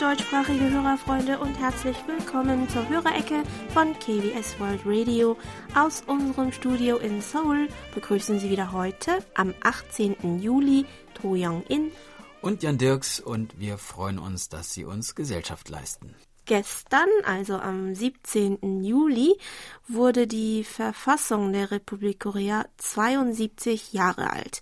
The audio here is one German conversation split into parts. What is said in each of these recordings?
deutschsprachige Hörerfreunde und herzlich willkommen zur Hörerecke von KBS World Radio. Aus unserem Studio in Seoul begrüßen Sie wieder heute am 18. Juli To Young-in und Jan Dirks und wir freuen uns, dass Sie uns Gesellschaft leisten. Gestern, also am 17. Juli, wurde die Verfassung der Republik Korea 72 Jahre alt.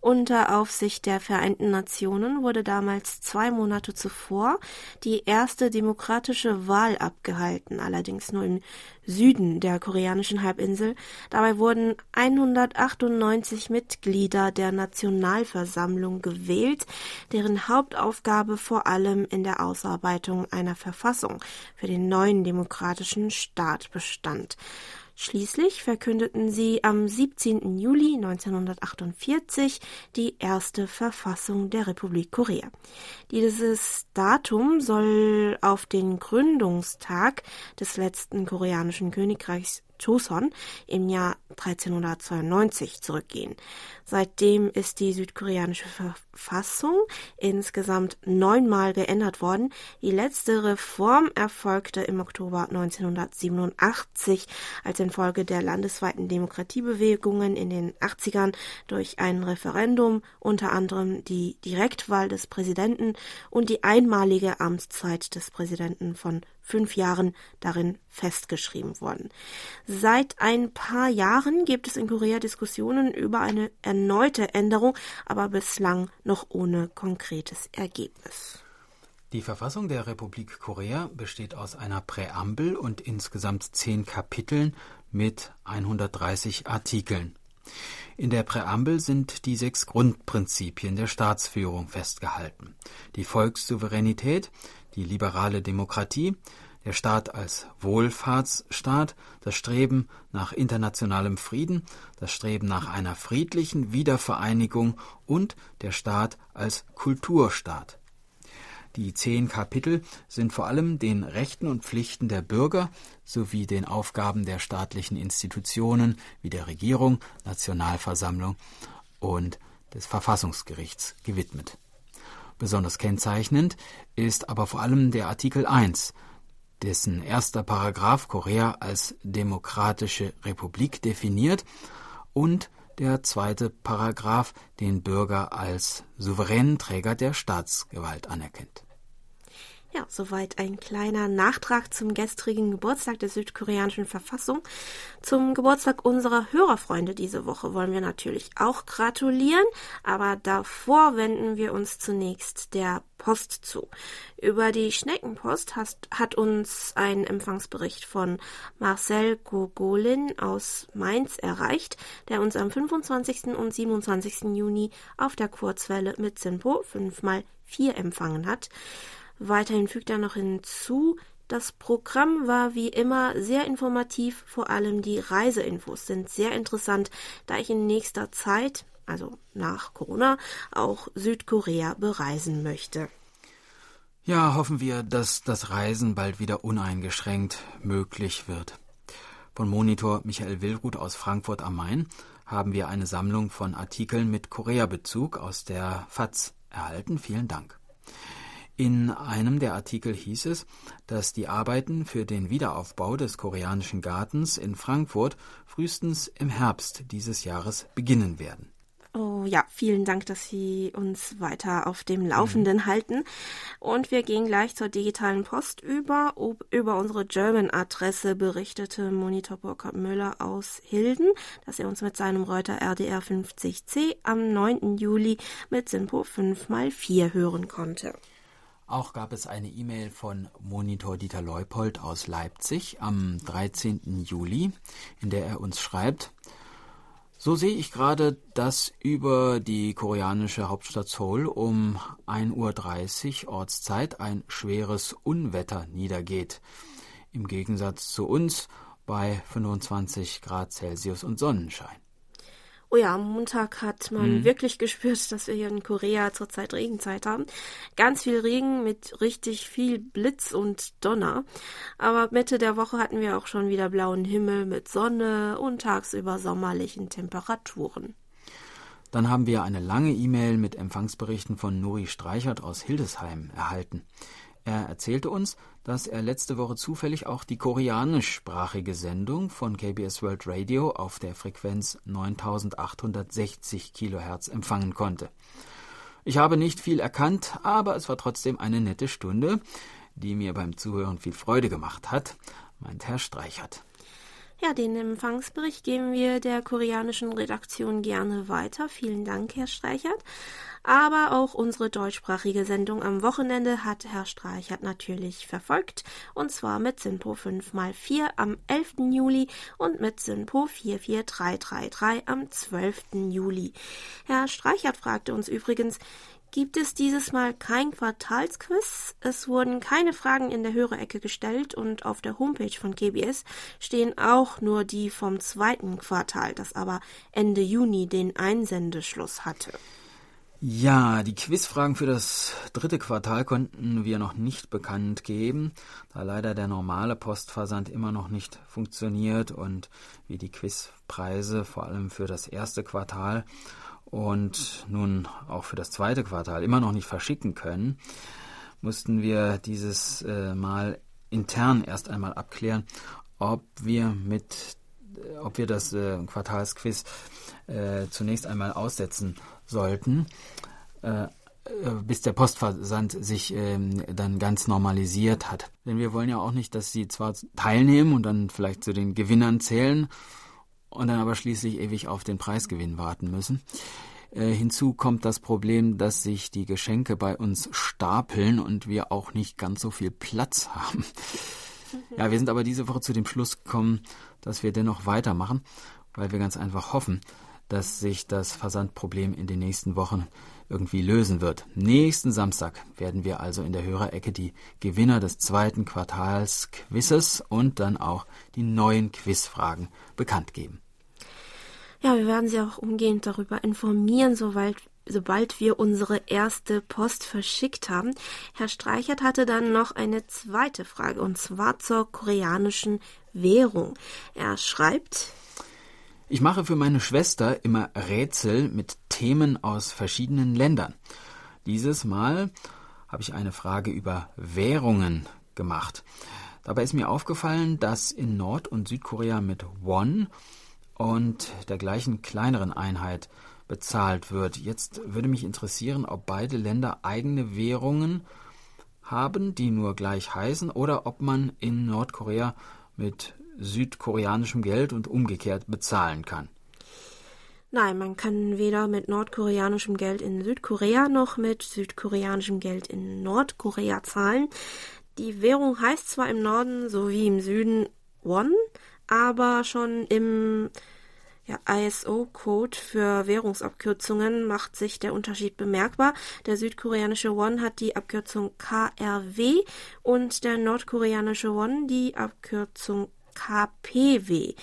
Unter Aufsicht der Vereinten Nationen wurde damals zwei Monate zuvor die erste demokratische Wahl abgehalten, allerdings nur im Süden der koreanischen Halbinsel. Dabei wurden 198 Mitglieder der Nationalversammlung gewählt, deren Hauptaufgabe vor allem in der Ausarbeitung einer Verfassung für den neuen demokratischen Staat bestand. Schließlich verkündeten sie am 17. Juli 1948 die erste Verfassung der Republik Korea. Dieses Datum soll auf den Gründungstag des letzten koreanischen Königreichs Joseon im Jahr 1392 zurückgehen. Seitdem ist die südkoreanische Verfassung insgesamt neunmal geändert worden. Die letzte Reform erfolgte im Oktober 1987 als infolge der landesweiten Demokratiebewegungen in den 80ern durch ein Referendum, unter anderem die Direktwahl des Präsidenten und die einmalige Amtszeit des Präsidenten von fünf Jahren darin festgeschrieben worden. Seit ein paar Jahren gibt es in Korea Diskussionen über eine erneute Änderung, aber bislang noch ohne konkretes Ergebnis. Die Verfassung der Republik Korea besteht aus einer Präambel und insgesamt zehn Kapiteln mit 130 Artikeln. In der Präambel sind die sechs Grundprinzipien der Staatsführung festgehalten. Die Volkssouveränität, die liberale Demokratie, der Staat als Wohlfahrtsstaat, das Streben nach internationalem Frieden, das Streben nach einer friedlichen Wiedervereinigung und der Staat als Kulturstaat. Die zehn Kapitel sind vor allem den Rechten und Pflichten der Bürger sowie den Aufgaben der staatlichen Institutionen wie der Regierung, Nationalversammlung und des Verfassungsgerichts gewidmet. Besonders kennzeichnend ist aber vor allem der Artikel 1, dessen erster Paragraph Korea als demokratische Republik definiert und der zweite Paragraph den Bürger als souveränen Träger der Staatsgewalt anerkennt. Ja, soweit ein kleiner Nachtrag zum gestrigen Geburtstag der südkoreanischen Verfassung. Zum Geburtstag unserer Hörerfreunde diese Woche wollen wir natürlich auch gratulieren, aber davor wenden wir uns zunächst der Post zu. Über die Schneckenpost hat, hat uns ein Empfangsbericht von Marcel Gogolin aus Mainz erreicht, der uns am 25. und 27. Juni auf der Kurzwelle mit Simpo 5x4 empfangen hat. Weiterhin fügt er noch hinzu, das Programm war wie immer sehr informativ, vor allem die Reiseinfos sind sehr interessant, da ich in nächster Zeit, also nach Corona, auch Südkorea bereisen möchte. Ja, hoffen wir, dass das Reisen bald wieder uneingeschränkt möglich wird. Von Monitor Michael Willruth aus Frankfurt am Main haben wir eine Sammlung von Artikeln mit Korea-Bezug aus der FAZ erhalten. Vielen Dank. In einem der Artikel hieß es, dass die Arbeiten für den Wiederaufbau des koreanischen Gartens in Frankfurt frühestens im Herbst dieses Jahres beginnen werden. Oh ja, vielen Dank, dass Sie uns weiter auf dem Laufenden mhm. halten. Und wir gehen gleich zur digitalen Post über. Über unsere German-Adresse berichtete Monitor Burkhard Müller aus Hilden, dass er uns mit seinem Reuter RDR 50C am 9. Juli mit Simpo 5x4 hören konnte. Auch gab es eine E-Mail von Monitor Dieter Leupold aus Leipzig am 13. Juli, in der er uns schreibt, so sehe ich gerade, dass über die koreanische Hauptstadt Seoul um 1.30 Uhr Ortszeit ein schweres Unwetter niedergeht. Im Gegensatz zu uns bei 25 Grad Celsius und Sonnenschein. Oh ja, am Montag hat man mhm. wirklich gespürt, dass wir hier in Korea zurzeit Regenzeit haben. Ganz viel Regen mit richtig viel Blitz und Donner. Aber Mitte der Woche hatten wir auch schon wieder blauen Himmel mit Sonne und tagsüber sommerlichen Temperaturen. Dann haben wir eine lange E-Mail mit Empfangsberichten von Nuri Streichert aus Hildesheim erhalten. Er erzählte uns, dass er letzte Woche zufällig auch die koreanischsprachige Sendung von KBS World Radio auf der Frequenz 9860 kHz empfangen konnte. Ich habe nicht viel erkannt, aber es war trotzdem eine nette Stunde, die mir beim Zuhören viel Freude gemacht hat, meint Herr Streichert. Ja, den Empfangsbericht geben wir der koreanischen Redaktion gerne weiter. Vielen Dank, Herr Streichert. Aber auch unsere deutschsprachige Sendung am Wochenende hat Herr Streichert natürlich verfolgt. Und zwar mit Sinpo 5x4 am 11. Juli und mit Sinpo 44333 am 12. Juli. Herr Streichert fragte uns übrigens, gibt es dieses Mal kein Quartalsquiz. Es wurden keine Fragen in der Hörerecke gestellt und auf der Homepage von KBS stehen auch nur die vom zweiten Quartal, das aber Ende Juni den Einsendeschluss hatte. Ja, die Quizfragen für das dritte Quartal konnten wir noch nicht bekannt geben, da leider der normale Postversand immer noch nicht funktioniert und wir die Quizpreise vor allem für das erste Quartal und nun auch für das zweite Quartal immer noch nicht verschicken können, mussten wir dieses äh, Mal intern erst einmal abklären, ob wir mit ob wir das äh, Quartalsquiz äh, zunächst einmal aussetzen sollten, äh, äh, bis der Postversand sich ähm, dann ganz normalisiert hat. Denn wir wollen ja auch nicht, dass sie zwar teilnehmen und dann vielleicht zu den Gewinnern zählen, und dann aber schließlich ewig auf den Preisgewinn warten müssen. Äh, hinzu kommt das Problem, dass sich die Geschenke bei uns stapeln und wir auch nicht ganz so viel Platz haben. Ja, wir sind aber diese Woche zu dem Schluss gekommen, dass wir dennoch weitermachen, weil wir ganz einfach hoffen, dass sich das Versandproblem in den nächsten Wochen irgendwie lösen wird. Nächsten Samstag werden wir also in der Hörerecke die Gewinner des zweiten Quartals Quizzes und dann auch die neuen Quizfragen bekannt geben. Ja, wir werden Sie auch umgehend darüber informieren, sobald, sobald wir unsere erste Post verschickt haben. Herr Streichert hatte dann noch eine zweite Frage, und zwar zur koreanischen Währung. Er schreibt, ich mache für meine Schwester immer Rätsel mit Themen aus verschiedenen Ländern. Dieses Mal habe ich eine Frage über Währungen gemacht. Dabei ist mir aufgefallen, dass in Nord- und Südkorea mit Won und der gleichen kleineren Einheit bezahlt wird. Jetzt würde mich interessieren, ob beide Länder eigene Währungen haben, die nur gleich heißen, oder ob man in Nordkorea mit südkoreanischem Geld und umgekehrt bezahlen kann. Nein, man kann weder mit nordkoreanischem Geld in Südkorea noch mit südkoreanischem Geld in Nordkorea zahlen. Die Währung heißt zwar im Norden sowie im Süden Won, aber schon im ja, ISO-Code für Währungsabkürzungen macht sich der Unterschied bemerkbar. Der südkoreanische Won hat die Abkürzung KRW und der nordkoreanische Won die Abkürzung KPW.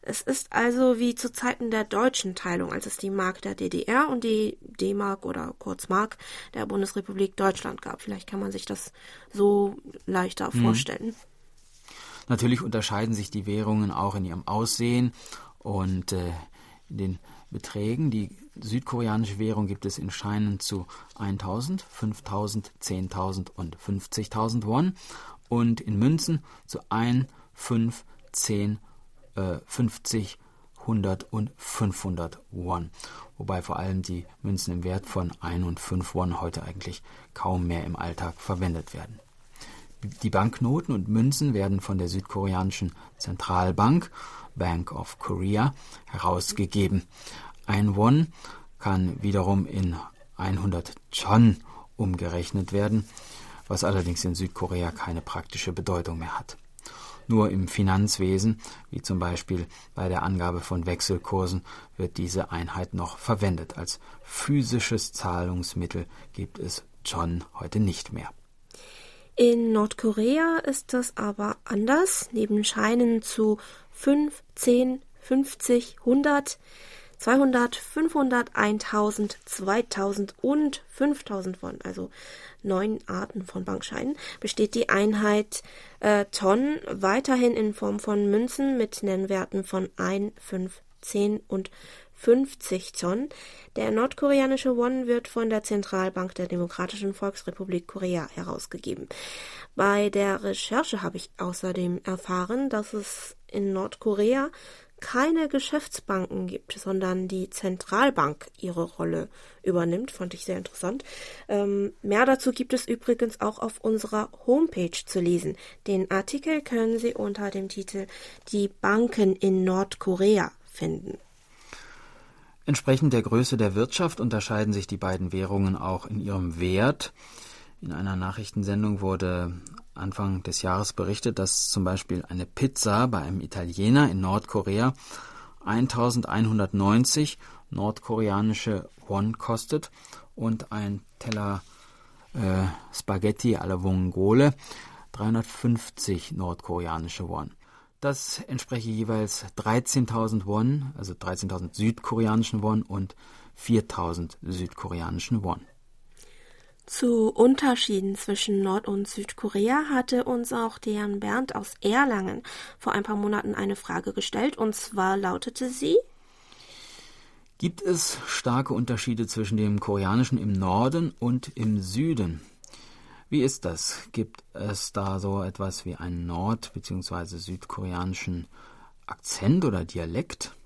Es ist also wie zu Zeiten der deutschen Teilung, als es die Mark der DDR und die D-Mark oder kurz Mark der Bundesrepublik Deutschland gab. Vielleicht kann man sich das so leichter mhm. vorstellen. Natürlich unterscheiden sich die Währungen auch in ihrem Aussehen und äh, in den Beträgen. Die südkoreanische Währung gibt es in Scheinen zu 1000, 5000, 10.000 und 50.000 Won und in Münzen zu 1, 5, 10, äh, 50, 100 und 500 Won. Wobei vor allem die Münzen im Wert von 1 und 5 Won heute eigentlich kaum mehr im Alltag verwendet werden. Die Banknoten und Münzen werden von der südkoreanischen Zentralbank Bank of Korea herausgegeben. Ein Won kann wiederum in 100 Chon umgerechnet werden, was allerdings in Südkorea keine praktische Bedeutung mehr hat. Nur im Finanzwesen, wie zum Beispiel bei der Angabe von Wechselkursen, wird diese Einheit noch verwendet. Als physisches Zahlungsmittel gibt es John heute nicht mehr. In Nordkorea ist das aber anders. Neben Scheinen zu 5, 10, 50, 100 200, 500, 1000, 2000 und 5000 Won, also neun Arten von Bankscheinen, besteht die Einheit äh, Ton weiterhin in Form von Münzen mit Nennwerten von 1, 5, 10 und 50 Zoll. Der nordkoreanische Won wird von der Zentralbank der Demokratischen Volksrepublik Korea herausgegeben. Bei der Recherche habe ich außerdem erfahren, dass es in Nordkorea keine Geschäftsbanken gibt, sondern die Zentralbank ihre Rolle übernimmt. Fand ich sehr interessant. Ähm, mehr dazu gibt es übrigens auch auf unserer Homepage zu lesen. Den Artikel können Sie unter dem Titel Die Banken in Nordkorea finden. Entsprechend der Größe der Wirtschaft unterscheiden sich die beiden Währungen auch in ihrem Wert. In einer Nachrichtensendung wurde Anfang des Jahres berichtet, dass zum Beispiel eine Pizza bei einem Italiener in Nordkorea 1190 nordkoreanische Won kostet und ein Teller äh, Spaghetti alla Vongole 350 nordkoreanische Won. Das entspreche jeweils 13.000 Won, also 13.000 südkoreanischen Won und 4.000 südkoreanischen Won. Zu Unterschieden zwischen Nord- und Südkorea hatte uns auch Dejan Berndt aus Erlangen vor ein paar Monaten eine Frage gestellt, und zwar lautete sie Gibt es starke Unterschiede zwischen dem Koreanischen im Norden und im Süden? Wie ist das? Gibt es da so etwas wie einen nord- bzw. südkoreanischen Akzent oder Dialekt?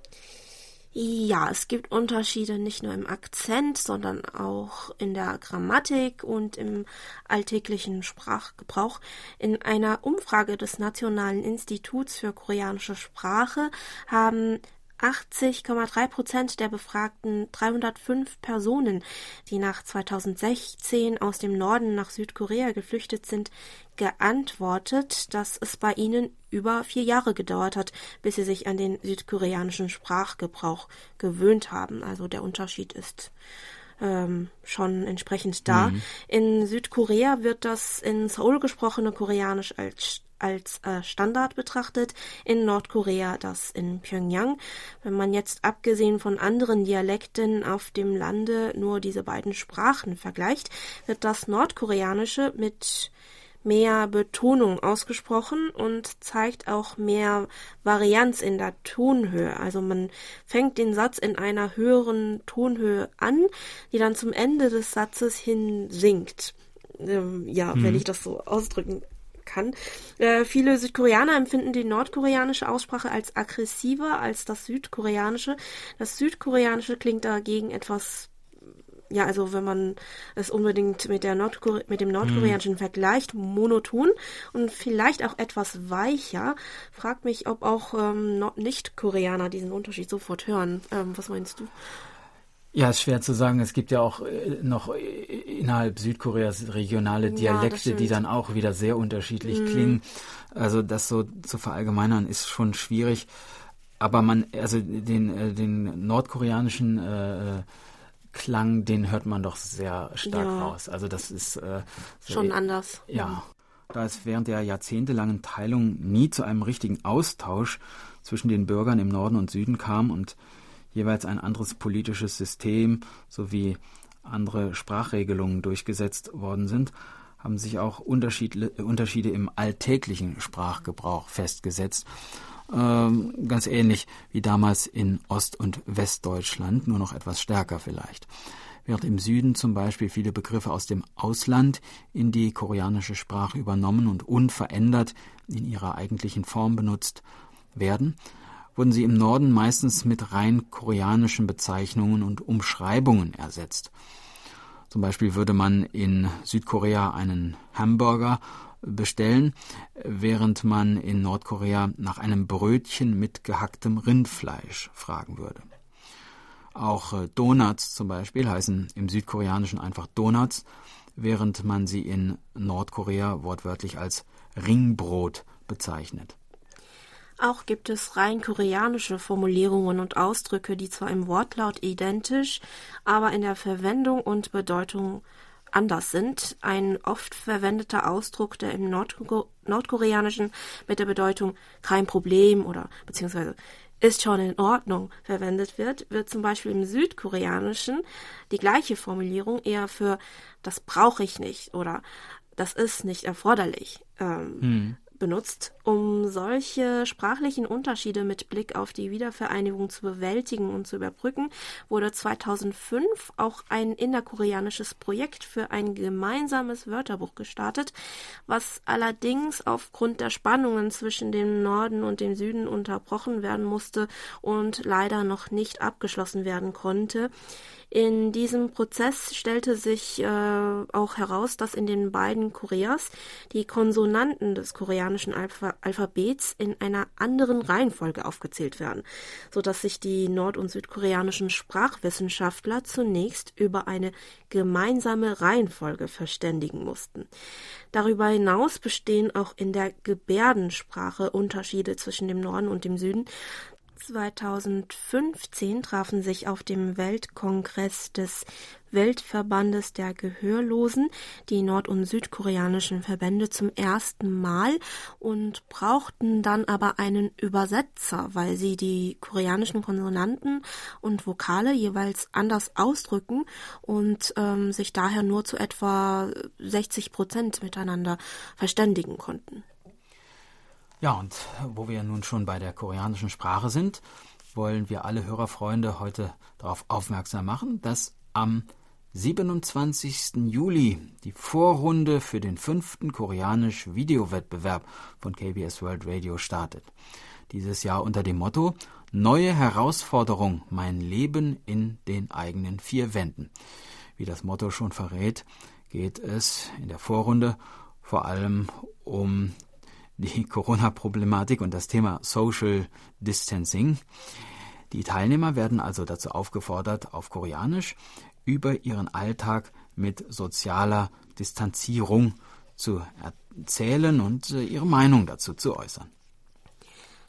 Ja, es gibt Unterschiede nicht nur im Akzent, sondern auch in der Grammatik und im alltäglichen Sprachgebrauch. In einer Umfrage des Nationalen Instituts für koreanische Sprache haben 80,3 Prozent der befragten 305 Personen, die nach 2016 aus dem Norden nach Südkorea geflüchtet sind, geantwortet, dass es bei ihnen über vier Jahre gedauert hat, bis sie sich an den südkoreanischen Sprachgebrauch gewöhnt haben. Also der Unterschied ist ähm, schon entsprechend da. Mhm. In Südkorea wird das in Seoul gesprochene Koreanisch als als äh, Standard betrachtet, in Nordkorea das in Pyongyang. Wenn man jetzt abgesehen von anderen Dialekten auf dem Lande nur diese beiden Sprachen vergleicht, wird das Nordkoreanische mit mehr Betonung ausgesprochen und zeigt auch mehr Varianz in der Tonhöhe. Also man fängt den Satz in einer höheren Tonhöhe an, die dann zum Ende des Satzes hin sinkt. Ähm, ja, mhm. wenn ich das so ausdrücken kann. Äh, viele Südkoreaner empfinden die nordkoreanische Aussprache als aggressiver als das südkoreanische. Das südkoreanische klingt dagegen etwas ja, also wenn man es unbedingt mit, der Nordkore mit dem nordkoreanischen hm. vergleicht, monoton und vielleicht auch etwas weicher. Frag mich, ob auch ähm, Nicht-Koreaner diesen Unterschied sofort hören. Ähm, was meinst du? Ja, ist schwer zu sagen. Es gibt ja auch äh, noch äh, innerhalb Südkoreas regionale Dialekte, ja, die dann auch wieder sehr unterschiedlich mhm. klingen. Also das so zu verallgemeinern ist schon schwierig. Aber man, also den, äh, den nordkoreanischen äh, Klang, den hört man doch sehr stark ja. raus. Also das ist äh, schon anders. Ja. Da es während der jahrzehntelangen Teilung nie zu einem richtigen Austausch zwischen den Bürgern im Norden und Süden kam und jeweils ein anderes politisches System sowie andere Sprachregelungen durchgesetzt worden sind, haben sich auch Unterschiede, im alltäglichen Sprachgebrauch festgesetzt. Ähm, ganz ähnlich wie damals in Ost- und Westdeutschland, nur noch etwas stärker vielleicht. Während im Süden zum Beispiel viele Begriffe aus dem Ausland in die koreanische Sprache übernommen und unverändert in ihrer eigentlichen Form benutzt werden, wurden sie im Norden meistens mit rein koreanischen Bezeichnungen und Umschreibungen ersetzt. Zum Beispiel würde man in Südkorea einen Hamburger bestellen, während man in Nordkorea nach einem Brötchen mit gehacktem Rindfleisch fragen würde. Auch äh, Donuts zum Beispiel heißen im Südkoreanischen einfach Donuts, während man sie in Nordkorea wortwörtlich als Ringbrot bezeichnet. Auch gibt es rein koreanische Formulierungen und Ausdrücke, die zwar im Wortlaut identisch, aber in der Verwendung und Bedeutung anders sind. Ein oft verwendeter Ausdruck, der im Nordko Nordkoreanischen mit der Bedeutung kein Problem oder beziehungsweise ist schon in Ordnung verwendet wird, wird zum Beispiel im Südkoreanischen die gleiche Formulierung eher für das brauche ich nicht oder das ist nicht erforderlich ähm, hm. Benutzt. Um solche sprachlichen Unterschiede mit Blick auf die Wiedervereinigung zu bewältigen und zu überbrücken, wurde 2005 auch ein innerkoreanisches Projekt für ein gemeinsames Wörterbuch gestartet, was allerdings aufgrund der Spannungen zwischen dem Norden und dem Süden unterbrochen werden musste und leider noch nicht abgeschlossen werden konnte. In diesem Prozess stellte sich äh, auch heraus, dass in den beiden Koreas die Konsonanten des koreanischen Alpha Alphabets in einer anderen Reihenfolge aufgezählt werden, so dass sich die nord- und südkoreanischen Sprachwissenschaftler zunächst über eine gemeinsame Reihenfolge verständigen mussten. Darüber hinaus bestehen auch in der Gebärdensprache Unterschiede zwischen dem Norden und dem Süden, 2015 trafen sich auf dem Weltkongress des Weltverbandes der Gehörlosen die nord- und südkoreanischen Verbände zum ersten Mal und brauchten dann aber einen Übersetzer, weil sie die koreanischen Konsonanten und Vokale jeweils anders ausdrücken und ähm, sich daher nur zu etwa 60 Prozent miteinander verständigen konnten. Ja, und wo wir nun schon bei der koreanischen Sprache sind, wollen wir alle Hörerfreunde heute darauf aufmerksam machen, dass am 27. Juli die Vorrunde für den fünften koreanisch-Videowettbewerb von KBS World Radio startet. Dieses Jahr unter dem Motto Neue Herausforderung, mein Leben in den eigenen vier Wänden. Wie das Motto schon verrät, geht es in der Vorrunde vor allem um die Corona-Problematik und das Thema Social Distancing. Die Teilnehmer werden also dazu aufgefordert, auf Koreanisch über ihren Alltag mit sozialer Distanzierung zu erzählen und äh, ihre Meinung dazu zu äußern.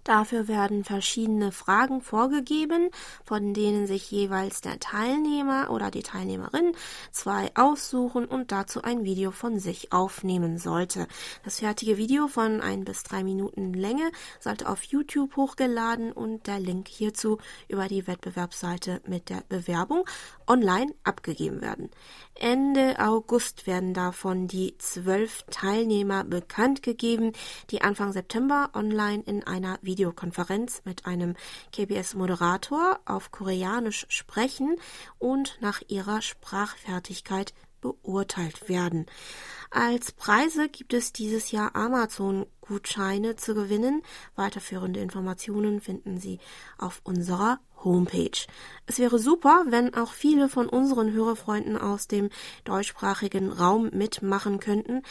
Dafür werden verschiedene Fragen vorgegeben, von denen sich jeweils der Teilnehmer oder die Teilnehmerin zwei aussuchen und dazu ein Video von sich aufnehmen sollte. Das fertige Video von ein bis drei Minuten Länge sollte auf YouTube hochgeladen und der Link hierzu über die Wettbewerbsseite mit der Bewerbung online abgegeben werden. Ende August werden davon die zwölf Teilnehmer bekannt gegeben, die Anfang September online in einer Videokonferenz mit einem KBS-Moderator auf Koreanisch sprechen und nach ihrer Sprachfertigkeit beurteilt werden. Als Preise gibt es dieses Jahr Amazon-Gutscheine zu gewinnen. Weiterführende Informationen finden Sie auf unserer Homepage. Es wäre super, wenn auch viele von unseren Hörerfreunden aus dem deutschsprachigen Raum mitmachen könnten.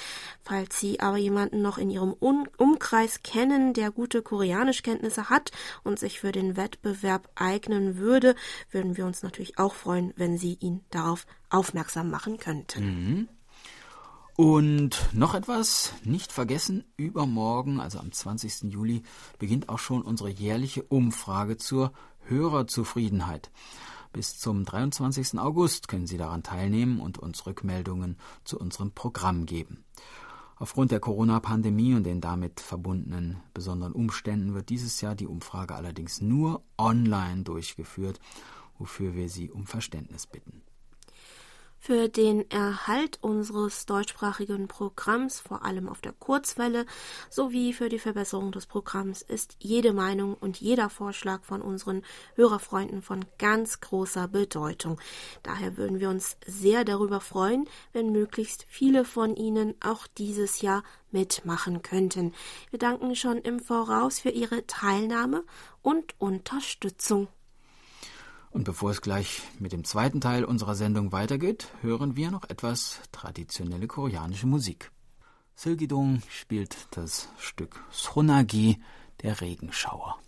Falls Sie aber jemanden noch in Ihrem Umkreis kennen, der gute Koreanischkenntnisse hat und sich für den Wettbewerb eignen würde, würden wir uns natürlich auch freuen, wenn Sie ihn darauf aufmerksam machen könnten. Mhm. Und noch etwas, nicht vergessen, übermorgen, also am 20. Juli, beginnt auch schon unsere jährliche Umfrage zur Hörerzufriedenheit. Bis zum 23. August können Sie daran teilnehmen und uns Rückmeldungen zu unserem Programm geben. Aufgrund der Corona-Pandemie und den damit verbundenen besonderen Umständen wird dieses Jahr die Umfrage allerdings nur online durchgeführt, wofür wir Sie um Verständnis bitten. Für den Erhalt unseres deutschsprachigen Programms, vor allem auf der Kurzwelle, sowie für die Verbesserung des Programms ist jede Meinung und jeder Vorschlag von unseren Hörerfreunden von ganz großer Bedeutung. Daher würden wir uns sehr darüber freuen, wenn möglichst viele von Ihnen auch dieses Jahr mitmachen könnten. Wir danken schon im Voraus für Ihre Teilnahme und Unterstützung. Und bevor es gleich mit dem zweiten Teil unserer Sendung weitergeht, hören wir noch etwas traditionelle koreanische Musik. Silgidong spielt das Stück Sonagi, der Regenschauer.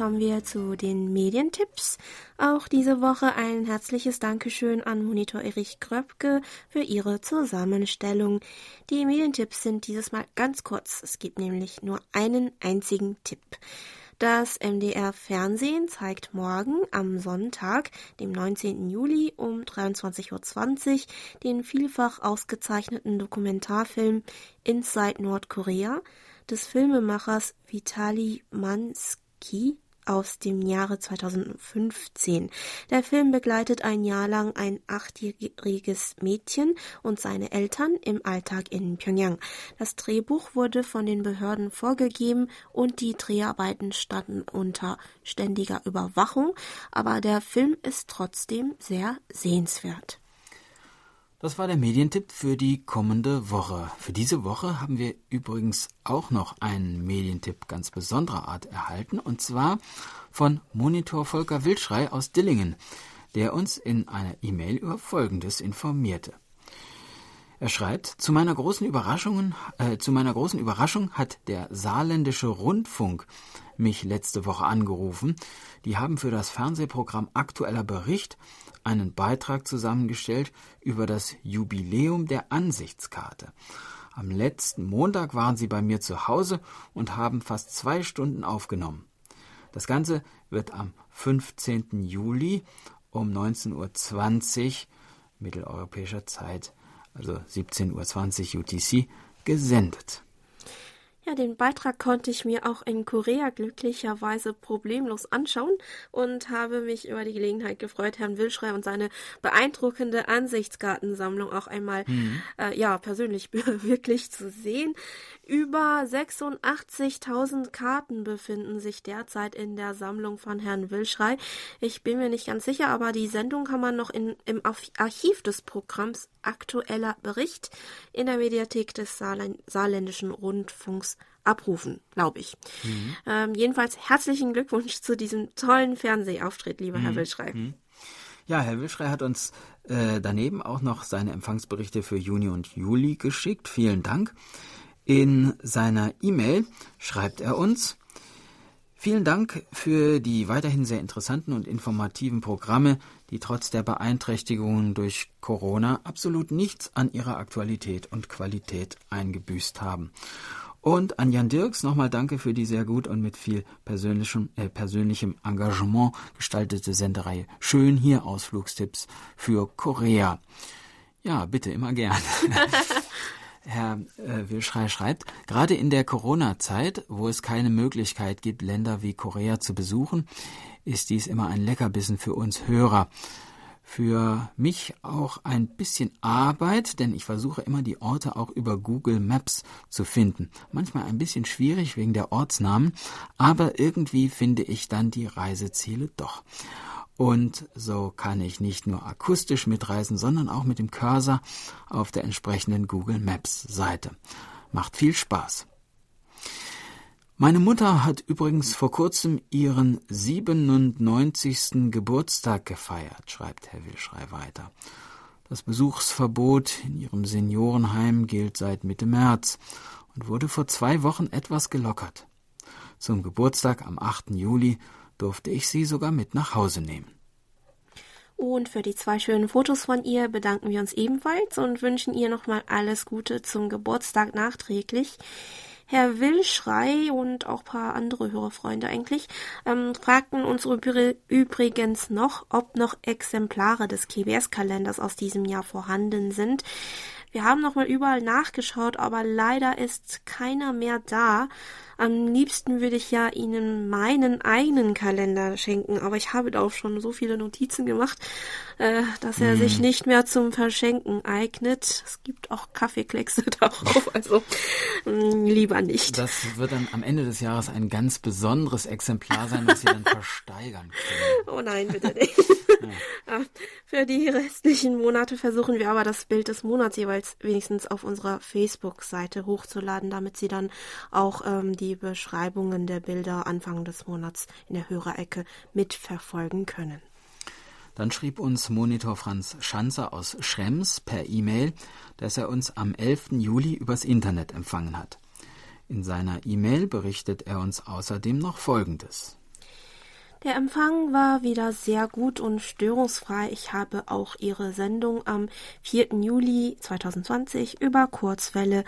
Kommen wir zu den Medientipps. Auch diese Woche ein herzliches Dankeschön an Monitor Erich Kröpke für ihre Zusammenstellung. Die Medientipps sind dieses Mal ganz kurz. Es gibt nämlich nur einen einzigen Tipp. Das MDR Fernsehen zeigt morgen am Sonntag, dem 19. Juli um 23.20 Uhr den vielfach ausgezeichneten Dokumentarfilm Inside Nordkorea des Filmemachers Vitali Mansky aus dem Jahre 2015. Der Film begleitet ein Jahr lang ein achtjähriges Mädchen und seine Eltern im Alltag in Pyongyang. Das Drehbuch wurde von den Behörden vorgegeben und die Dreharbeiten standen unter ständiger Überwachung, aber der Film ist trotzdem sehr sehenswert. Das war der Medientipp für die kommende Woche. Für diese Woche haben wir übrigens auch noch einen Medientipp ganz besonderer Art erhalten, und zwar von Monitor Volker Wildschrei aus Dillingen, der uns in einer E-Mail über Folgendes informierte. Er schreibt, zu meiner großen äh, zu meiner großen Überraschung hat der saarländische Rundfunk mich letzte Woche angerufen. Die haben für das Fernsehprogramm Aktueller Bericht einen Beitrag zusammengestellt über das Jubiläum der Ansichtskarte. Am letzten Montag waren sie bei mir zu Hause und haben fast zwei Stunden aufgenommen. Das Ganze wird am 15. Juli um 19.20 Uhr mitteleuropäischer Zeit, also 17.20 Uhr UTC, gesendet. Ja, den Beitrag konnte ich mir auch in Korea glücklicherweise problemlos anschauen und habe mich über die Gelegenheit gefreut, Herrn Wilschrei und seine beeindruckende Ansichtskartensammlung auch einmal mhm. äh, ja persönlich wirklich zu sehen. Über 86.000 Karten befinden sich derzeit in der Sammlung von Herrn Wilschrei. Ich bin mir nicht ganz sicher, aber die Sendung kann man noch in, im Archiv des Programms aktueller Bericht in der Mediathek des Saarländischen Rundfunks abrufen, glaube ich. Mhm. Ähm, jedenfalls herzlichen Glückwunsch zu diesem tollen Fernsehauftritt, lieber mhm. Herr Wilschrei. Mhm. Ja, Herr Wilschrei hat uns äh, daneben auch noch seine Empfangsberichte für Juni und Juli geschickt. Vielen Dank. In seiner E-Mail schreibt er uns, Vielen Dank für die weiterhin sehr interessanten und informativen Programme, die trotz der Beeinträchtigungen durch Corona absolut nichts an ihrer Aktualität und Qualität eingebüßt haben. Und an Jan Dirks nochmal danke für die sehr gut und mit viel persönlichem, äh, persönlichem Engagement gestaltete Sendereihe. Schön hier Ausflugstipps für Korea. Ja, bitte immer gern. Herr äh, Wilschrei schreibt, gerade in der Corona-Zeit, wo es keine Möglichkeit gibt, Länder wie Korea zu besuchen, ist dies immer ein Leckerbissen für uns Hörer. Für mich auch ein bisschen Arbeit, denn ich versuche immer die Orte auch über Google Maps zu finden. Manchmal ein bisschen schwierig wegen der Ortsnamen, aber irgendwie finde ich dann die Reiseziele doch. Und so kann ich nicht nur akustisch mitreisen, sondern auch mit dem Cursor auf der entsprechenden Google Maps Seite. Macht viel Spaß. Meine Mutter hat übrigens vor kurzem ihren 97. Geburtstag gefeiert, schreibt Herr Wilschrei weiter. Das Besuchsverbot in ihrem Seniorenheim gilt seit Mitte März und wurde vor zwei Wochen etwas gelockert. Zum Geburtstag am 8. Juli durfte ich sie sogar mit nach Hause nehmen. Und für die zwei schönen Fotos von ihr bedanken wir uns ebenfalls und wünschen ihr nochmal alles Gute zum Geburtstag nachträglich. Herr Willschrei und auch paar andere Hörerfreunde eigentlich ähm, fragten uns übrigens noch, ob noch Exemplare des KBS-Kalenders aus diesem Jahr vorhanden sind. Wir haben nochmal überall nachgeschaut, aber leider ist keiner mehr da. Am liebsten würde ich ja Ihnen meinen eigenen Kalender schenken, aber ich habe da auch schon so viele Notizen gemacht, äh, dass er mm. sich mhm. nicht mehr zum Verschenken eignet. Es gibt auch Kaffeekleckse darauf, also mh, mm, lieber nicht. Das wird dann am Ende des Jahres ein ganz besonderes Exemplar sein, was Sie dann versteigern können. Oh nein, bitte nicht. Ja. Für die restlichen Monate versuchen wir aber das Bild des Monats jeweils wenigstens auf unserer Facebook-Seite hochzuladen, damit Sie dann auch ähm, die die Beschreibungen der Bilder Anfang des Monats in der Hörerecke mitverfolgen können. Dann schrieb uns Monitor Franz Schanzer aus Schrems per E-Mail, dass er uns am 11. Juli übers Internet empfangen hat. In seiner E-Mail berichtet er uns außerdem noch Folgendes. Der Empfang war wieder sehr gut und störungsfrei. Ich habe auch Ihre Sendung am 4. Juli 2020 über Kurzwelle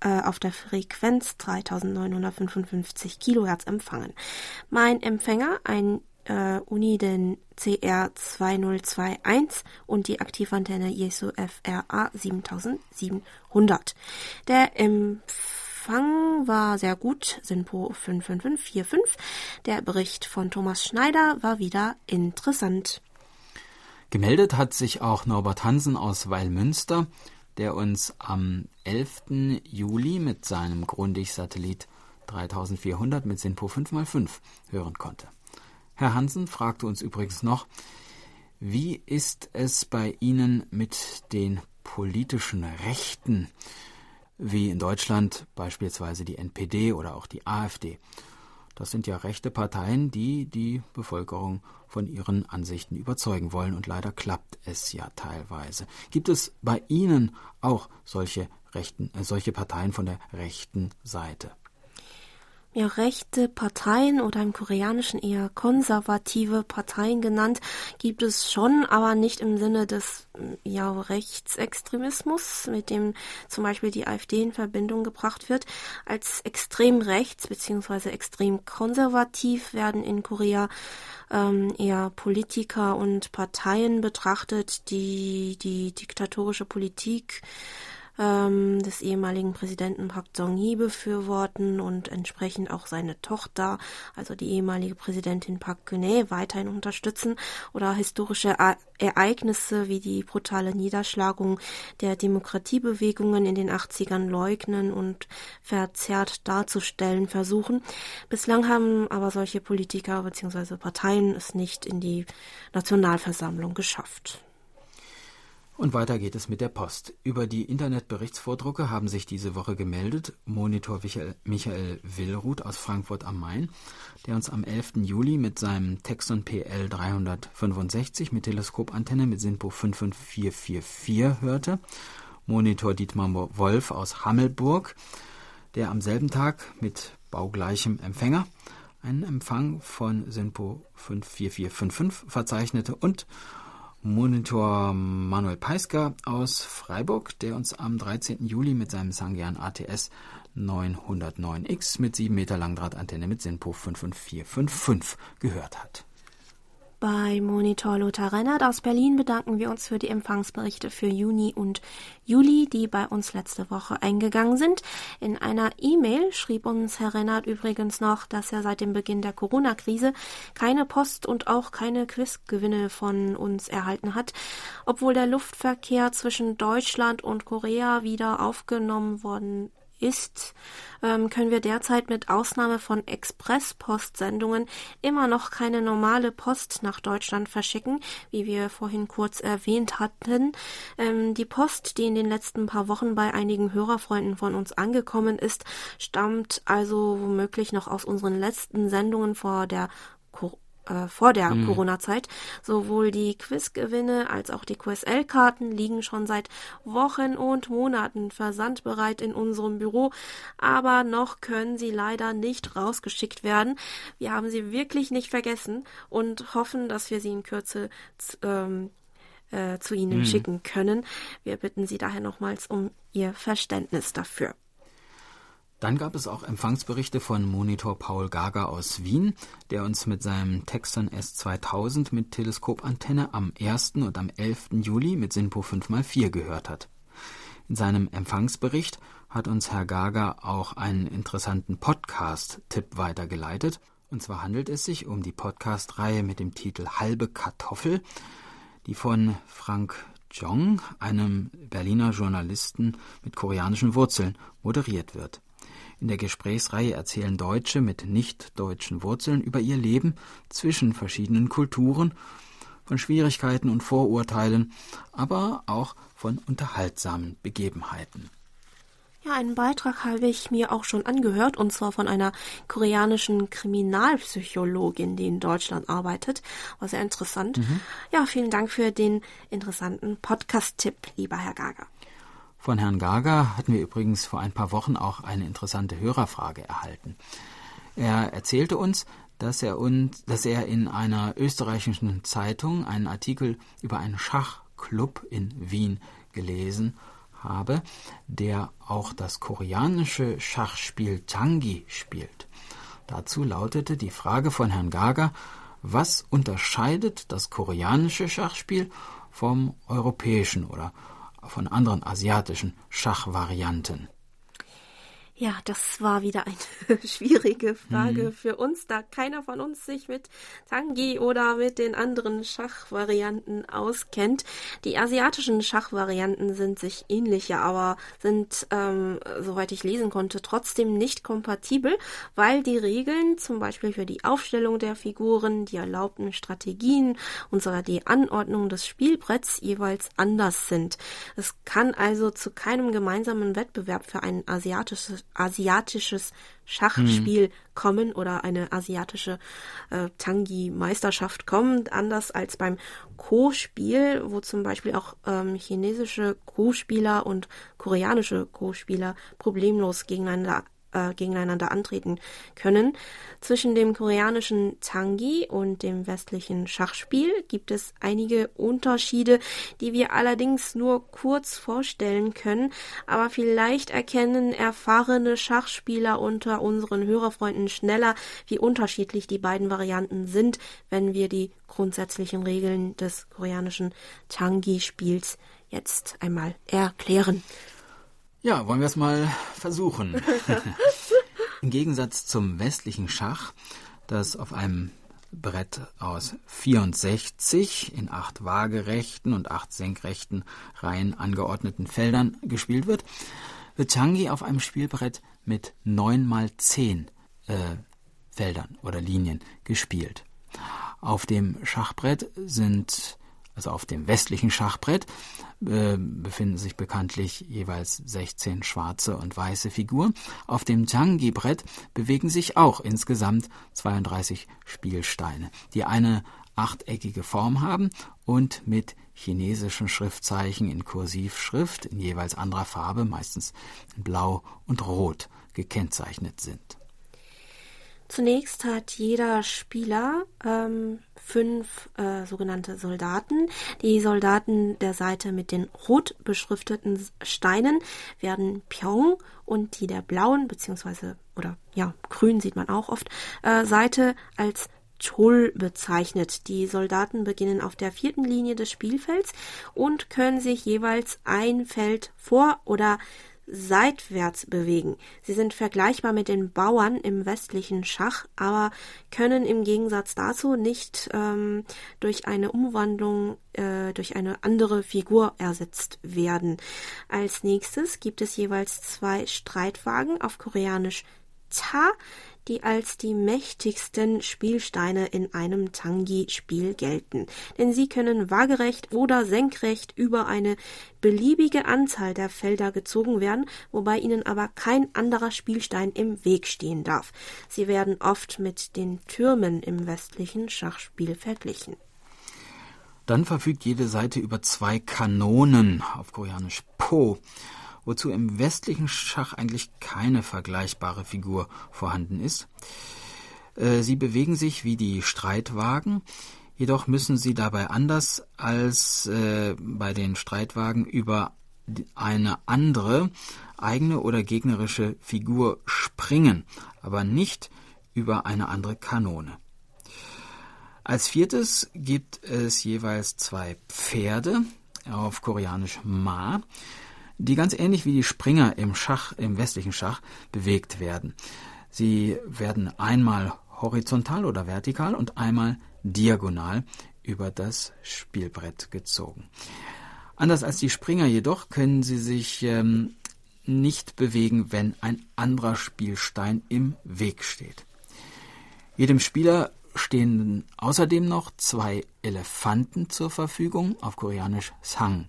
äh, auf der Frequenz 3955 Kilohertz empfangen. Mein Empfänger, ein äh, Uniden CR2021 und die Aktivantenne Jesu FRA 7700. Der Empfang war sehr gut, Sinpo 55545. Der Bericht von Thomas Schneider war wieder interessant. Gemeldet hat sich auch Norbert Hansen aus Weilmünster, der uns am 11. Juli mit seinem Grundig-Satellit 3400 mit SINPO 5x5 hören konnte. Herr Hansen fragte uns übrigens noch, wie ist es bei Ihnen mit den politischen Rechten, wie in Deutschland beispielsweise die NPD oder auch die AfD? Das sind ja rechte Parteien, die die Bevölkerung von ihren Ansichten überzeugen wollen, und leider klappt es ja teilweise. Gibt es bei Ihnen auch solche rechten, äh, solche Parteien von der rechten Seite? Ja, rechte Parteien oder im Koreanischen eher konservative Parteien genannt, gibt es schon, aber nicht im Sinne des ja, Rechtsextremismus, mit dem zum Beispiel die AfD in Verbindung gebracht wird. Als extrem rechts bzw. extrem konservativ werden in Korea ähm, eher Politiker und Parteien betrachtet, die die diktatorische Politik ähm, des ehemaligen Präsidenten Park Jong-hee befürworten und entsprechend auch seine Tochter, also die ehemalige Präsidentin Park Geun-hye, weiterhin unterstützen oder historische Ereignisse wie die brutale Niederschlagung der Demokratiebewegungen in den 80ern leugnen und verzerrt darzustellen versuchen. Bislang haben aber solche Politiker bzw. Parteien es nicht in die Nationalversammlung geschafft. Und weiter geht es mit der Post. Über die Internetberichtsvordrucke haben sich diese Woche gemeldet Monitor Michael Willruth aus Frankfurt am Main, der uns am 11. Juli mit seinem Texon PL 365 mit Teleskopantenne mit SINPO 55444 hörte. Monitor Dietmar Wolf aus Hammelburg, der am selben Tag mit baugleichem Empfänger einen Empfang von SINPO 54455 verzeichnete und Monitor Manuel Peisker aus Freiburg, der uns am 13. Juli mit seinem Sangian ATS 909X mit 7 Meter Langdrahtantenne mit SINPO 55455 gehört hat. Bei Monitor Lothar Rennert aus Berlin bedanken wir uns für die Empfangsberichte für Juni und Juli, die bei uns letzte Woche eingegangen sind. In einer E-Mail schrieb uns Herr Rennert übrigens noch, dass er seit dem Beginn der Corona-Krise keine Post und auch keine Quizgewinne von uns erhalten hat, obwohl der Luftverkehr zwischen Deutschland und Korea wieder aufgenommen worden ist, ähm, können wir derzeit mit Ausnahme von Express-Postsendungen immer noch keine normale Post nach Deutschland verschicken, wie wir vorhin kurz erwähnt hatten. Ähm, die Post, die in den letzten paar Wochen bei einigen Hörerfreunden von uns angekommen ist, stammt also womöglich noch aus unseren letzten Sendungen vor der äh, vor der mhm. Corona-Zeit. Sowohl die Quizgewinne als auch die QSL-Karten liegen schon seit Wochen und Monaten versandbereit in unserem Büro, aber noch können sie leider nicht rausgeschickt werden. Wir haben sie wirklich nicht vergessen und hoffen, dass wir sie in Kürze ähm, äh, zu Ihnen mhm. schicken können. Wir bitten Sie daher nochmals um Ihr Verständnis dafür. Dann gab es auch Empfangsberichte von Monitor Paul Gager aus Wien, der uns mit seinem Texton S2000 mit Teleskopantenne am 1. und am 11. Juli mit SINPO 5x4 gehört hat. In seinem Empfangsbericht hat uns Herr Gager auch einen interessanten Podcast-Tipp weitergeleitet. Und zwar handelt es sich um die Podcast-Reihe mit dem Titel Halbe Kartoffel, die von Frank Jong, einem Berliner Journalisten mit koreanischen Wurzeln, moderiert wird. In der Gesprächsreihe erzählen Deutsche mit nicht-deutschen Wurzeln über ihr Leben zwischen verschiedenen Kulturen, von Schwierigkeiten und Vorurteilen, aber auch von unterhaltsamen Begebenheiten. Ja, einen Beitrag habe ich mir auch schon angehört, und zwar von einer koreanischen Kriminalpsychologin, die in Deutschland arbeitet. War sehr interessant. Mhm. Ja, vielen Dank für den interessanten Podcast-Tipp, lieber Herr Gager. Von Herrn Gaga hatten wir übrigens vor ein paar Wochen auch eine interessante Hörerfrage erhalten. Er erzählte uns, dass er uns, dass er in einer österreichischen Zeitung einen Artikel über einen Schachclub in Wien gelesen habe, der auch das koreanische Schachspiel Tangi spielt. Dazu lautete die Frage von Herrn Gager, was unterscheidet das koreanische Schachspiel vom europäischen oder von anderen asiatischen Schachvarianten? Ja, das war wieder eine schwierige Frage mhm. für uns, da keiner von uns sich mit Tangi oder mit den anderen Schachvarianten auskennt. Die asiatischen Schachvarianten sind sich ähnlicher, aber sind, ähm, soweit ich lesen konnte, trotzdem nicht kompatibel, weil die Regeln zum Beispiel für die Aufstellung der Figuren, die erlaubten Strategien und sogar die Anordnung des Spielbretts jeweils anders sind. Es kann also zu keinem gemeinsamen Wettbewerb für ein asiatisches asiatisches Schachspiel hm. kommen oder eine asiatische äh, Tangi-Meisterschaft kommen, anders als beim Ko-Spiel, wo zum Beispiel auch ähm, chinesische Ko-Spieler und koreanische Ko-Spieler problemlos gegeneinander äh, gegeneinander antreten können. Zwischen dem koreanischen Tangi und dem westlichen Schachspiel gibt es einige Unterschiede, die wir allerdings nur kurz vorstellen können, aber vielleicht erkennen erfahrene Schachspieler unter unseren Hörerfreunden schneller, wie unterschiedlich die beiden Varianten sind, wenn wir die grundsätzlichen Regeln des koreanischen Tangi-Spiels jetzt einmal erklären. Ja, wollen wir es mal versuchen. Im Gegensatz zum westlichen Schach, das auf einem Brett aus 64 in acht waagerechten und acht senkrechten Reihen angeordneten Feldern gespielt wird, wird Changi auf einem Spielbrett mit neun mal zehn äh, Feldern oder Linien gespielt. Auf dem Schachbrett sind also auf dem westlichen Schachbrett, äh, befinden sich bekanntlich jeweils 16 schwarze und weiße Figuren. Auf dem Tangi-Brett bewegen sich auch insgesamt 32 Spielsteine, die eine achteckige Form haben und mit chinesischen Schriftzeichen in Kursivschrift in jeweils anderer Farbe, meistens in Blau und Rot, gekennzeichnet sind. Zunächst hat jeder Spieler ähm, fünf äh, sogenannte Soldaten. Die Soldaten der Seite mit den rot beschrifteten Steinen werden Pyong und die der blauen beziehungsweise oder ja grün sieht man auch oft äh, Seite als Chol bezeichnet. Die Soldaten beginnen auf der vierten Linie des Spielfelds und können sich jeweils ein Feld vor oder seitwärts bewegen. Sie sind vergleichbar mit den Bauern im westlichen Schach, aber können im Gegensatz dazu nicht ähm, durch eine Umwandlung äh, durch eine andere Figur ersetzt werden. Als nächstes gibt es jeweils zwei Streitwagen auf Koreanisch Ta, die als die mächtigsten Spielsteine in einem Tangi-Spiel gelten, denn sie können waagerecht oder senkrecht über eine beliebige Anzahl der Felder gezogen werden, wobei ihnen aber kein anderer Spielstein im Weg stehen darf. Sie werden oft mit den Türmen im westlichen Schachspiel verglichen. Dann verfügt jede Seite über zwei Kanonen, auf Koreanisch Po wozu im westlichen Schach eigentlich keine vergleichbare Figur vorhanden ist. Äh, sie bewegen sich wie die Streitwagen, jedoch müssen sie dabei anders als äh, bei den Streitwagen über eine andere eigene oder gegnerische Figur springen, aber nicht über eine andere Kanone. Als viertes gibt es jeweils zwei Pferde, auf Koreanisch Ma, die ganz ähnlich wie die Springer im Schach, im westlichen Schach, bewegt werden. Sie werden einmal horizontal oder vertikal und einmal diagonal über das Spielbrett gezogen. Anders als die Springer jedoch können sie sich ähm, nicht bewegen, wenn ein anderer Spielstein im Weg steht. Jedem Spieler stehen außerdem noch zwei Elefanten zur Verfügung, auf Koreanisch Sang.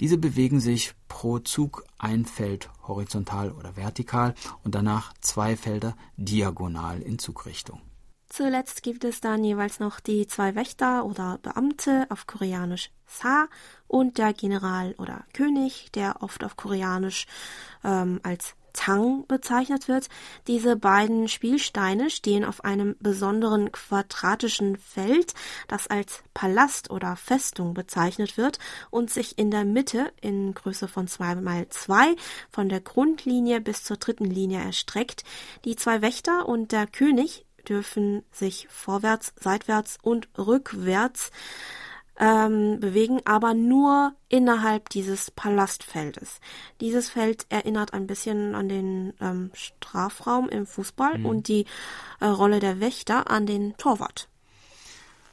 Diese bewegen sich pro Zug ein Feld horizontal oder vertikal und danach zwei Felder diagonal in Zugrichtung. Zuletzt gibt es dann jeweils noch die zwei Wächter oder Beamte auf Koreanisch Sa und der General oder König, der oft auf Koreanisch ähm, als Tang bezeichnet wird. Diese beiden Spielsteine stehen auf einem besonderen quadratischen Feld, das als Palast oder Festung bezeichnet wird und sich in der Mitte in Größe von zwei mal zwei von der Grundlinie bis zur dritten Linie erstreckt. Die zwei Wächter und der König dürfen sich vorwärts, seitwärts und rückwärts ähm, bewegen, aber nur innerhalb dieses Palastfeldes. Dieses Feld erinnert ein bisschen an den ähm, Strafraum im Fußball mhm. und die äh, Rolle der Wächter an den Torwart.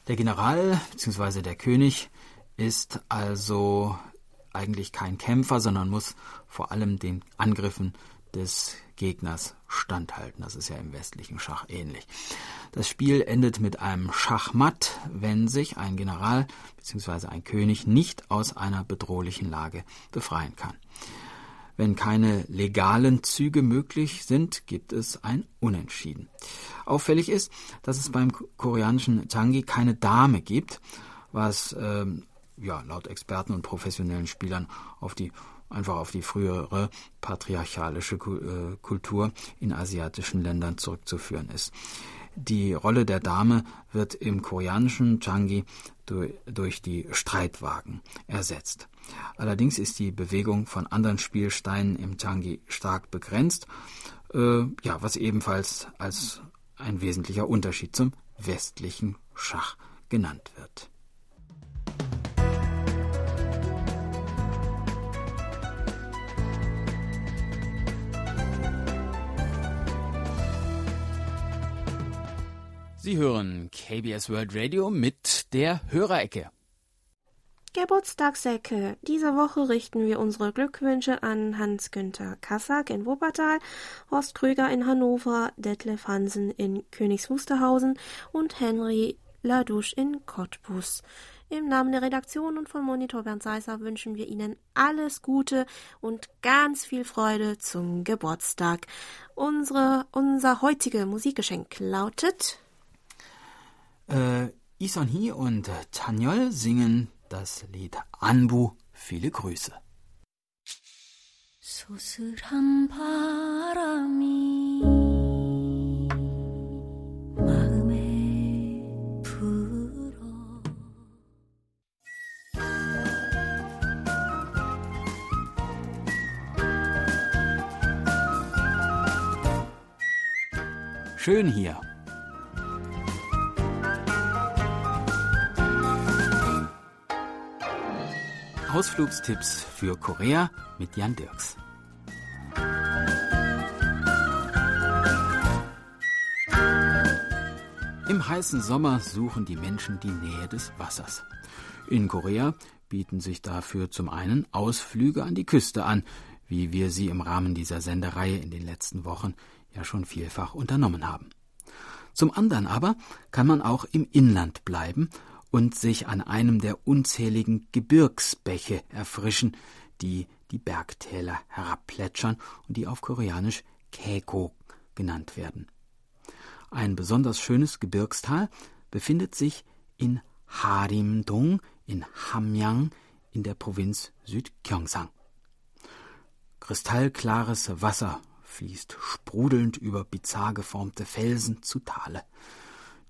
Der General bzw. der König ist also eigentlich kein Kämpfer, sondern muss vor allem den Angriffen des Gegners standhalten. Das ist ja im westlichen Schach ähnlich. Das Spiel endet mit einem Schachmatt, wenn sich ein General bzw. ein König nicht aus einer bedrohlichen Lage befreien kann. Wenn keine legalen Züge möglich sind, gibt es ein Unentschieden. Auffällig ist, dass es beim koreanischen Changi keine Dame gibt, was ähm, ja, laut Experten und professionellen Spielern auf die einfach auf die frühere patriarchalische äh, Kultur in asiatischen Ländern zurückzuführen ist. Die Rolle der Dame wird im koreanischen Changi durch die Streitwagen ersetzt. Allerdings ist die Bewegung von anderen Spielsteinen im Changi stark begrenzt, äh, ja, was ebenfalls als ein wesentlicher Unterschied zum westlichen Schach genannt wird. Sie hören KBS World Radio mit der Hörerecke. Geburtstagsecke. Diese Woche richten wir unsere Glückwünsche an Hans-Günther Kassack in Wuppertal, Horst Krüger in Hannover, Detlef Hansen in Königs Wusterhausen und Henry Ladouche in Cottbus. Im Namen der Redaktion und von Monitor Bernd Seisser wünschen wir Ihnen alles Gute und ganz viel Freude zum Geburtstag. Unsere, unser heutiger Musikgeschenk lautet äh, Ison Hee und Chanyeol singen das Lied Anbu. Viele Grüße. 소슬한 바람이 마음에 불어 Schön hier. Ausflugstipps für Korea mit Jan Dirks. Im heißen Sommer suchen die Menschen die Nähe des Wassers. In Korea bieten sich dafür zum einen Ausflüge an die Küste an, wie wir sie im Rahmen dieser Sendereihe in den letzten Wochen ja schon vielfach unternommen haben. Zum anderen aber kann man auch im Inland bleiben und sich an einem der unzähligen Gebirgsbäche erfrischen, die die Bergtäler herabplätschern und die auf Koreanisch Keko genannt werden. Ein besonders schönes Gebirgstal befindet sich in Harimdong in Hamyang in der Provinz Südgyeongsang. Kristallklares Wasser fließt sprudelnd über bizarr geformte Felsen zu Tale.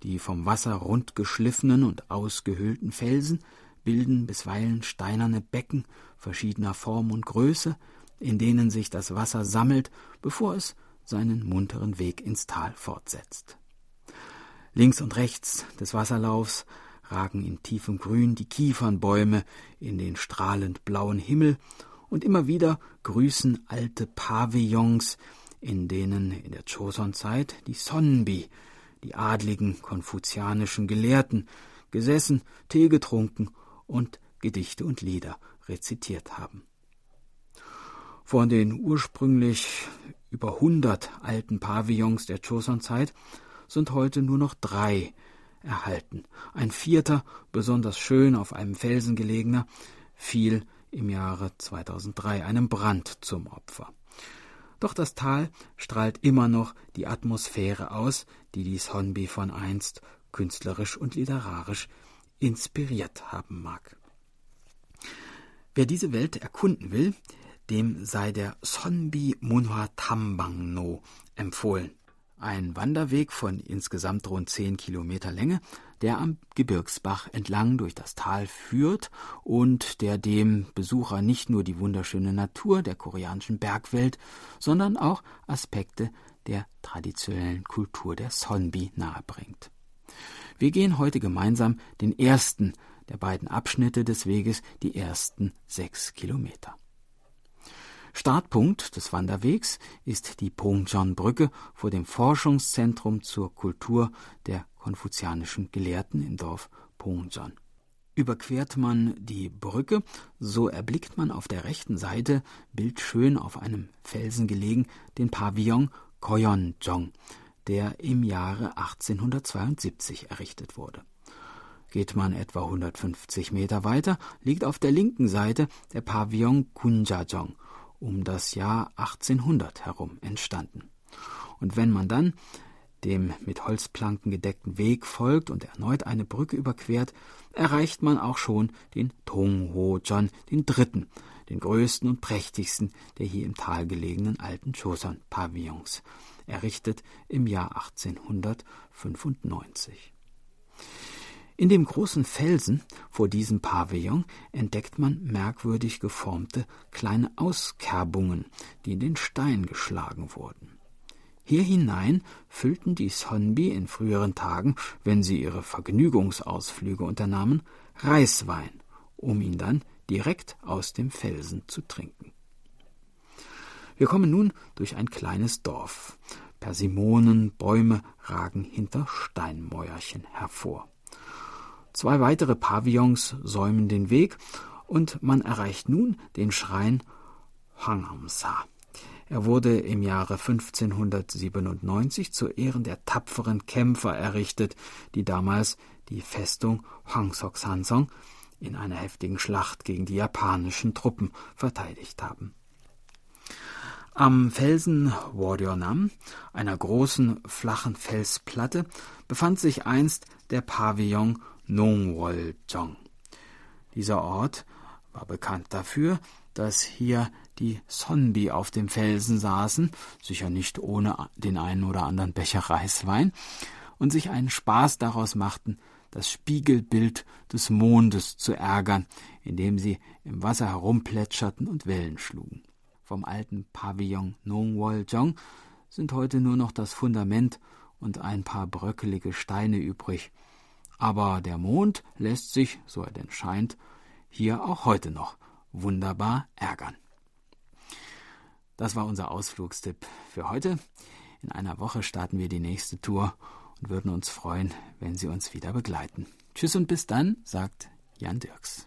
Die vom Wasser rund geschliffenen und ausgehöhlten Felsen bilden bisweilen steinerne Becken verschiedener Form und Größe, in denen sich das Wasser sammelt, bevor es seinen munteren Weg ins Tal fortsetzt. Links und rechts des Wasserlaufs ragen in tiefem Grün die Kiefernbäume in den strahlend blauen Himmel, und immer wieder grüßen alte Pavillons, in denen in der Choson-Zeit die Sonbi, die adligen konfuzianischen Gelehrten, gesessen, Tee getrunken und Gedichte und Lieder rezitiert haben. Von den ursprünglich über hundert alten Pavillons der Choson-Zeit sind heute nur noch drei erhalten. Ein vierter, besonders schön auf einem Felsen gelegener, fiel im Jahre 2003 einem Brand zum Opfer. Doch das Tal strahlt immer noch die Atmosphäre aus, die die Sonbi von einst künstlerisch und literarisch inspiriert haben mag. Wer diese Welt erkunden will, dem sei der Sonbi Munhwa Tambang No empfohlen. Ein Wanderweg von insgesamt rund zehn Kilometer Länge, der am Gebirgsbach entlang durch das Tal führt und der dem Besucher nicht nur die wunderschöne Natur der koreanischen Bergwelt, sondern auch Aspekte der traditionellen Kultur der Sonbi nahebringt. Wir gehen heute gemeinsam den ersten der beiden Abschnitte des Weges, die ersten sechs Kilometer. Startpunkt des Wanderwegs ist die Pongjeon-Brücke vor dem Forschungszentrum zur Kultur der konfuzianischen Gelehrten im Dorf Pongjeon. Überquert man die Brücke, so erblickt man auf der rechten Seite, bildschön auf einem Felsen gelegen, den Pavillon Koyonjong, der im Jahre 1872 errichtet wurde. Geht man etwa 150 Meter weiter, liegt auf der linken Seite der Pavillon Kunjajong um das Jahr 1800 herum entstanden. Und wenn man dann dem mit Holzplanken gedeckten Weg folgt und erneut eine Brücke überquert, erreicht man auch schon den Tongho-Jon, den dritten, den größten und prächtigsten der hier im Tal gelegenen alten Choson-Pavillons, errichtet im Jahr 1895. In dem großen Felsen vor diesem Pavillon entdeckt man merkwürdig geformte kleine Auskerbungen, die in den Stein geschlagen wurden. Hier hinein füllten die Sonbi in früheren Tagen, wenn sie ihre Vergnügungsausflüge unternahmen, Reiswein, um ihn dann direkt aus dem Felsen zu trinken. Wir kommen nun durch ein kleines Dorf. Persimonenbäume ragen hinter Steinmäuerchen hervor. Zwei weitere Pavillons säumen den Weg und man erreicht nun den Schrein Hwanghamsa. Er wurde im Jahre 1597 zu Ehren der tapferen Kämpfer errichtet, die damals die Festung Hwangseok-sansong in einer heftigen Schlacht gegen die japanischen Truppen verteidigt haben. Am Felsen Wodionam, einer großen flachen Felsplatte, befand sich einst der Pavillon Nongwoljong. Dieser Ort war bekannt dafür, dass hier die Sonbi auf dem Felsen saßen, sicher nicht ohne den einen oder anderen Becher Reiswein, und sich einen Spaß daraus machten, das Spiegelbild des Mondes zu ärgern, indem sie im Wasser herumplätscherten und Wellen schlugen. Vom alten Pavillon Nongwoljong sind heute nur noch das Fundament und ein paar bröckelige Steine übrig, aber der Mond lässt sich, so er denn scheint, hier auch heute noch wunderbar ärgern. Das war unser Ausflugstipp für heute. In einer Woche starten wir die nächste Tour und würden uns freuen, wenn Sie uns wieder begleiten. Tschüss und bis dann, sagt Jan Dirks.